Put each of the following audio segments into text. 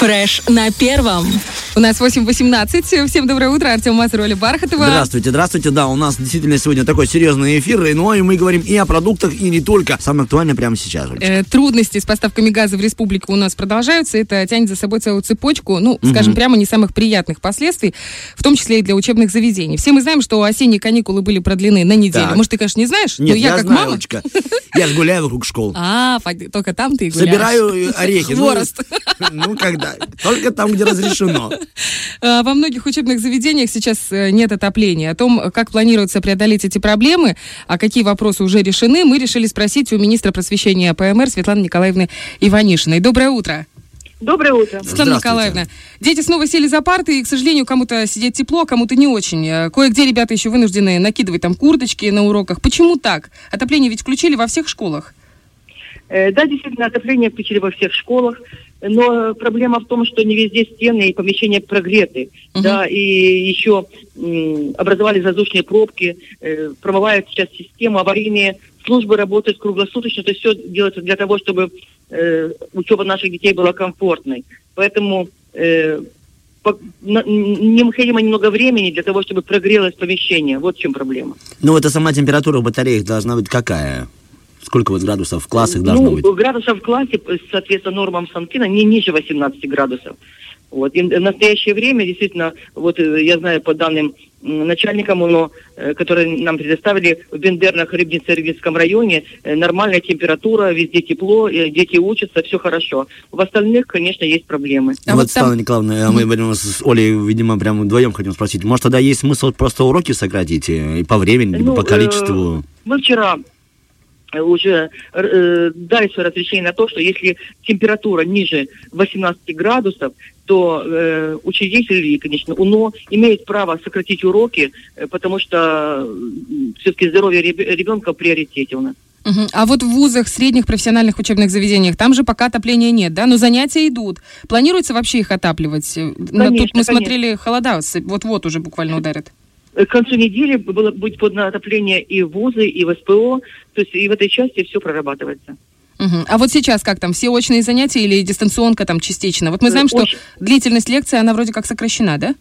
Фреш на первом. У нас 8.18. Всем доброе утро. Артем Мазур, Оля Бархатова. Здравствуйте, здравствуйте. Да, у нас действительно сегодня такой серьезный эфир. Ну и мы говорим и о продуктах, и не только. Самое актуальное прямо сейчас. Э, трудности с поставками газа в республику у нас продолжаются. Это тянет за собой целую цепочку, ну, скажем, прямо не самых приятных последствий, в том числе и для учебных заведений. Все мы знаем, что осенние каникулы были продлены на неделю. Так. Может, ты, конечно, не знаешь, Нет, но я, как знаю, мама... Олечка. Я же гуляю вокруг школ. А, только там ты и гуляешь. Собираю орехи. Ну, Хворост. Ну, когда? Только там, где разрешено. А, Во многих учебных заведениях сейчас э, нет отопления. О том, как планируется преодолеть эти проблемы, а какие вопросы уже решены, мы решили спросить у министра просвещения ПМР Светланы Николаевны Иванишиной. Доброе утро. Доброе утро. Светлана. Николаевна, дети снова сели за парты, и, к сожалению, кому-то сидеть тепло, а кому-то не очень. Э, Кое-где ребята еще вынуждены накидывать там курточки на уроках. Почему так? Отопление ведь включили во всех школах. Э, Да, действительно, отопление включили во всех школах, но проблема в том, что не везде стены и помещения прогреты, Мгм. да, и еще м, образовались воздушные пробки, э, промывают сейчас систему, аварийные службы работают круглосуточно, то есть все делается для того, чтобы э, учеба наших детей была комфортной. Поэтому э, по- на- н- необходимо немного времени для того, чтобы прогрелось помещение. Вот в чем проблема. Ну, это сама температура в батареях должна быть какая? Сколько вот градусов в классах должно ну, быть? градусов в классе, соответственно, нормам Санкина не ниже 18 градусов. Вот. И в настоящее время, действительно, вот э, я знаю по данным м, начальникам УНО, э, которые нам предоставили, в Бендернах, Рыбнице, Рыбинском районе э, нормальная температура, везде тепло, дети учатся, все хорошо. В остальных, конечно, есть проблемы. А вот вот, Светлана там- Николаевна, а мы будем с Олей, видимо, прям вдвоем хотим спросить. Может, тогда есть смысл просто уроки сократить и по времени, либо Ну, по э, количеству? Мы вчера уже э, дали свое разрешение на то, что если температура ниже 18 градусов, то э, учредители, конечно, УНО имеют право сократить уроки, э, потому что все-таки здоровье реб- ребенка в приоритете у нас. Мгм. А вот в вузах, средних профессиональных учебных заведениях, там же пока отопления нет, да? Но занятия идут. Планируется вообще их отапливать? Э, на- Тут мы конечно. смотрели холода, вот-вот уже буквально ударят. Э, К концу недели было, будет подано отопление и в вузы, и в СПО, то есть и в этой части все прорабатывается. Мгм. А вот сейчас как там, все очные занятия или дистанционка там частично? Вот мы Э, знаем, что очень- длительность лекции, она вроде как сокращена, да?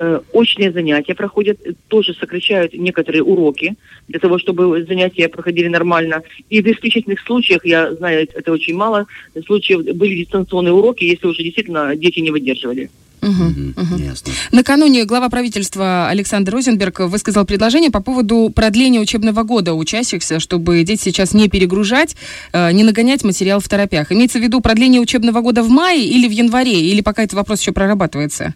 Э, очные занятия проходят, тоже сокращают некоторые уроки для того, чтобы занятия проходили нормально. И в исключительных случаях, я знаю, это очень мало случаев, были дистанционные уроки, если уже действительно дети не выдерживали. Мгм. Мгм. Ясно. Накануне глава правительства Александр Розенберг высказал предложение по поводу продления учебного года учащихся, чтобы дети сейчас не перегружать, э, не нагонять материал в торопях. Имеется в виду продление учебного года в мае или в январе, или пока этот вопрос еще прорабатывается?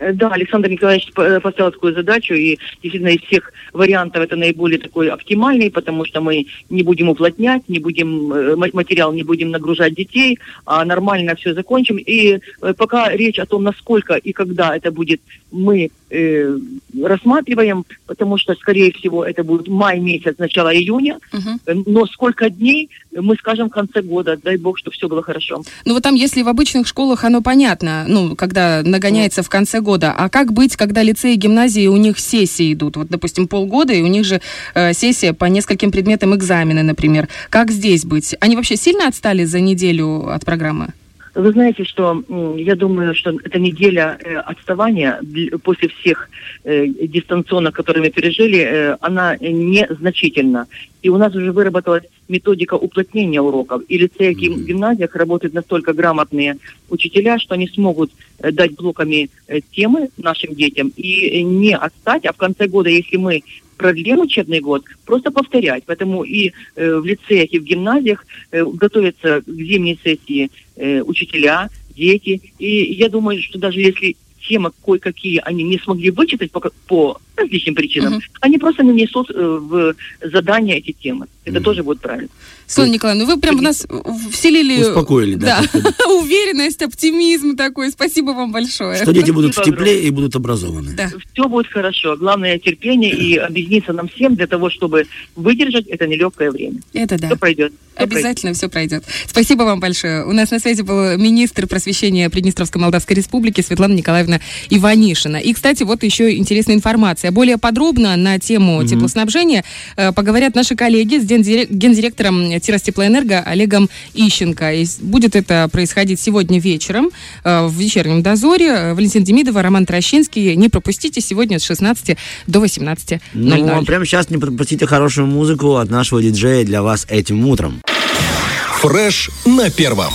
Э, Да, Александр Николаевич э, поставил такую задачу, и действительно из всех вариантов это наиболее такой оптимальный, потому что мы не будем уплотнять, не будем э, ма- материал не будем нагружать детей, а нормально все закончим. И пока речь о том, насколько и когда это будет, мы э, рассматриваем, потому что, скорее всего, это будет май месяц, начало июня. Э, но сколько дней мы скажем в конце года, дай бог, чтобы все было хорошо. Ну вот там, если в обычных школах оно понятно, ну, когда нагоняется в конце года, а как быть, когда лицеи и гимназии, у них сессии идут? Вот, допустим, полгода, и у них же э, сессия по нескольким предметам экзамены, например. Как здесь быть? Они вообще сильно отстали за неделю от программы? Вы знаете, что я думаю, что эта неделя э, отставания после всех э, дистанционных, которые мы пережили, э, она незначительна. И у нас уже выработалась методика уплотнения уроков. И лицеях и Мгм. гимназиях работают настолько грамотные учителя, что они смогут э, дать блоками э, темы нашим детям и э, не отстать, а в конце года, если мы продлим учебный год, просто повторять. Поэтому и э, в лицеях, и в гимназиях э, готовятся к зимней сессии э, учителя, дети. И я думаю, что даже если темы кое-какие они не смогли вычитать по, по различным причинам, Мгм. они просто нанесут э, в задание эти темы. Это Мгм. тоже будет правильно. Светлана Николаевна, ну вы прям в нас вселили... Успокоили, да. уверенность, оптимизм такой. Спасибо вам большое. Что дети будут в Спасибо тепле и будут образованы. Да. Все будет хорошо. Главное терпение и объединиться нам всем для того, чтобы выдержать это нелегкое время. Это да. Все пройдет. Всё Обязательно все пройдет. Спасибо вам большое. У нас на связи был министр просвещения Приднестровской Молдавской Республики Светлана Николаевна Иванишина. И, кстати, вот еще интересная информация. Информация. Более подробно на тему теплоснабжения э, поговорят наши коллеги с гендиректором Тиростеплоэнерго Олегом Ищенко. И будет это происходить сегодня вечером э, в вечернем дозоре. Валентин Демидова, Роман Трощинский. Не пропустите сегодня с 16 до 18.00. Ну, а прямо сейчас не пропустите хорошую музыку от нашего диджея для вас этим утром. Фреш на первом.